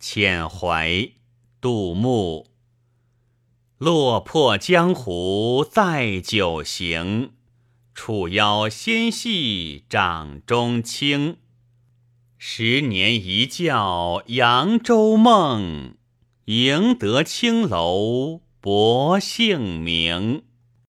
遣怀，杜牧。落魄江湖再酒行，楚腰纤细掌中轻。十年一觉扬州梦，赢得青楼薄幸名。